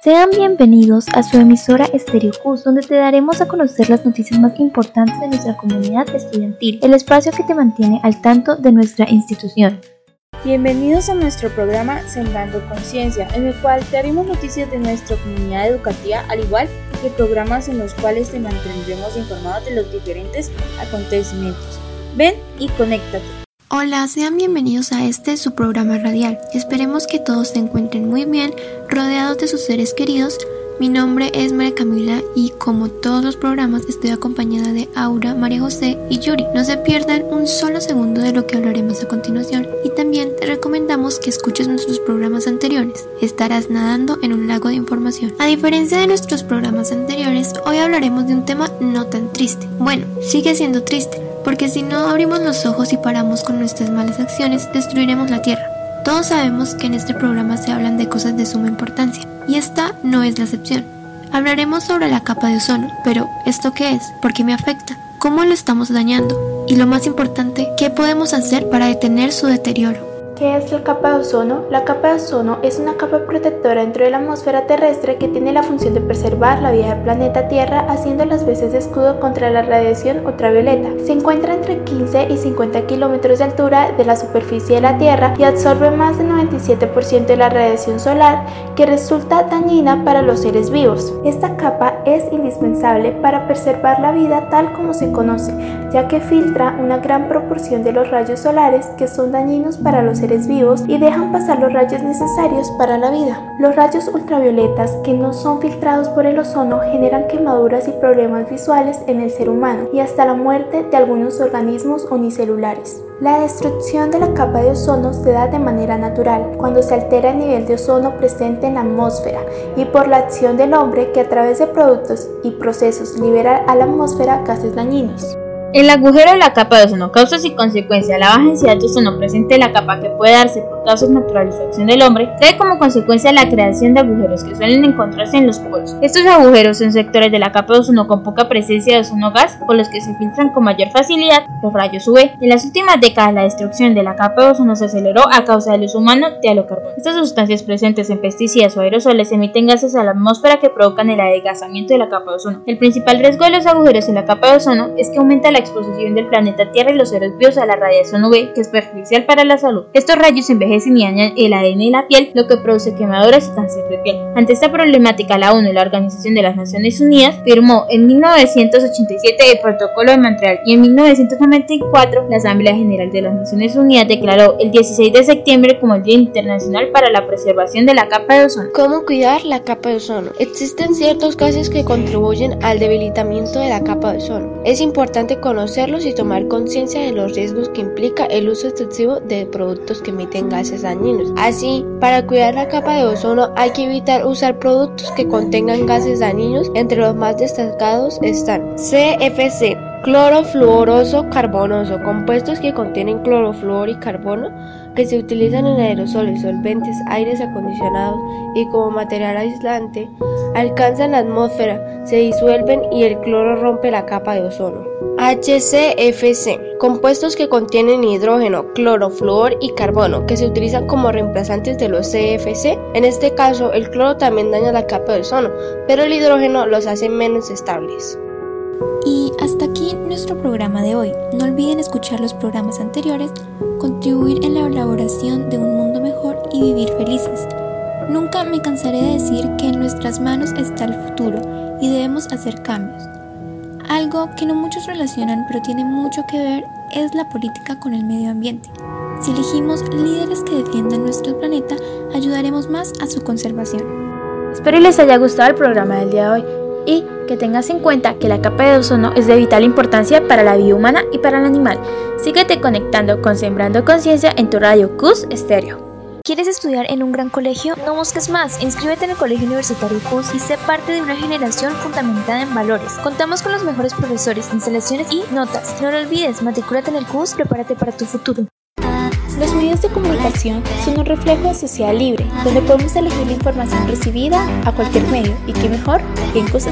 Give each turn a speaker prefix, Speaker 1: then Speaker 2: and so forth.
Speaker 1: Sean bienvenidos a su emisora Stereo Cus, donde te daremos a conocer las noticias más importantes de nuestra comunidad estudiantil, el espacio que te mantiene al tanto de nuestra institución.
Speaker 2: Bienvenidos a nuestro programa Sembrando Conciencia, en el cual te haremos noticias de nuestra comunidad educativa, al igual que programas en los cuales te mantendremos informados de los diferentes acontecimientos. Ven y conéctate.
Speaker 3: Hola, sean bienvenidos a este su programa radial. Esperemos que todos se encuentren muy bien, rodeados de sus seres queridos. Mi nombre es María Camila y como todos los programas estoy acompañada de Aura, María José y Yuri. No se pierdan un solo segundo de lo que hablaremos a continuación y también te recomendamos que escuches nuestros programas anteriores. Estarás nadando en un lago de información. A diferencia de nuestros programas anteriores, hoy hablaremos de un tema no tan triste. Bueno, sigue siendo triste porque si no abrimos los ojos y paramos con nuestras malas acciones, destruiremos la Tierra. Todos sabemos que en este programa se hablan de cosas de suma importancia, y esta no es la excepción. Hablaremos sobre la capa de ozono, pero ¿esto qué es? ¿Por qué me afecta? ¿Cómo lo estamos dañando? Y lo más importante, ¿qué podemos hacer para detener su deterioro?
Speaker 4: ¿Qué es la capa de ozono? La capa de ozono es una capa protectora dentro de la atmósfera terrestre que tiene la función de preservar la vida del planeta Tierra haciendo las veces de escudo contra la radiación ultravioleta. Se encuentra entre 15 y 50 kilómetros de altura de la superficie de la Tierra y absorbe más del 97% de la radiación solar que resulta dañina para los seres vivos. Esta capa es indispensable para preservar la vida tal como se conoce, ya que filtra una gran proporción de los rayos solares que son dañinos para los seres vivos y dejan pasar los rayos necesarios para la vida. Los rayos ultravioletas que no son filtrados por el ozono generan quemaduras y problemas visuales en el ser humano y hasta la muerte de algunos organismos unicelulares. La destrucción de la capa de ozono se da de manera natural cuando se altera el nivel de ozono presente en la atmósfera y por la acción del hombre que a través de productos y procesos libera a la atmósfera gases dañinos.
Speaker 2: El agujero de la capa de ozono, causas y consecuencias. La baja densidad de ozono presente en la capa que puede darse por causas naturales o acción del hombre trae como consecuencia la creación de agujeros que suelen encontrarse en los polos. Estos agujeros son sectores de la capa de ozono con poca presencia de ozono gas por los que se filtran con mayor facilidad los rayos UV. En las últimas décadas la destrucción de la capa de ozono se aceleró a causa del uso humano de halocarbono. Estas sustancias presentes en pesticidas o aerosoles emiten gases a la atmósfera que provocan el adelgazamiento de la capa de ozono. El principal riesgo de los agujeros en la capa de ozono es que aumenta la la exposición del planeta Tierra y los seres vivos a la radiación UV, que es perjudicial para la salud. Estos rayos envejecen y dañan el ADN de la piel, lo que produce quemaduras y cáncer de piel. Ante esta problemática, la ONU, la Organización de las Naciones Unidas, firmó en 1987 el Protocolo de Montreal y en 1994 la Asamblea General de las Naciones Unidas declaró el 16 de septiembre como el Día Internacional para la Preservación de la Capa de Ozono.
Speaker 5: ¿Cómo cuidar la capa de ozono? Existen ciertos gases que contribuyen al debilitamiento de la capa de ozono. Es importante conocerlos y tomar conciencia de los riesgos que implica el uso excesivo de productos que emiten gases dañinos. Así, para cuidar la capa de ozono hay que evitar usar productos que contengan gases dañinos. Entre los más destacados están CFC, clorofluoroso carbonoso, compuestos que contienen clorofluor y carbono que se utilizan en aerosoles, solventes, aires acondicionados y como material aislante, alcanzan la atmósfera, se disuelven y el cloro rompe la capa de ozono. HCFC, compuestos que contienen hidrógeno, cloro, flúor y carbono, que se utilizan como reemplazantes de los CFC. En este caso, el cloro también daña la capa de ozono, pero el hidrógeno los hace menos estables.
Speaker 3: Y hasta aquí nuestro programa de hoy. No olviden escuchar los programas anteriores, y vivir felices. Nunca me cansaré de decir que en nuestras manos está el futuro y debemos hacer cambios. Algo que no muchos relacionan pero tiene mucho que ver es la política con el medio ambiente. Si elegimos líderes que defiendan nuestro planeta, ayudaremos más a su conservación.
Speaker 1: Espero les haya gustado el programa del día de hoy y que tengas en cuenta que la capa de ozono es de vital importancia para la vida humana y para el animal. Síguete conectando con Sembrando Conciencia en tu radio CUS Estéreo. ¿Quieres estudiar en un gran colegio? No busques más. Inscríbete en el Colegio Universitario CUS y sé parte de una generación fundamentada en valores. Contamos con los mejores profesores, instalaciones y notas. No lo olvides, matricúlate en el CUS, prepárate para tu futuro.
Speaker 4: Los medios de comunicación son un reflejo de sociedad libre, donde podemos elegir la información recibida a cualquier medio, y qué mejor que en CUS.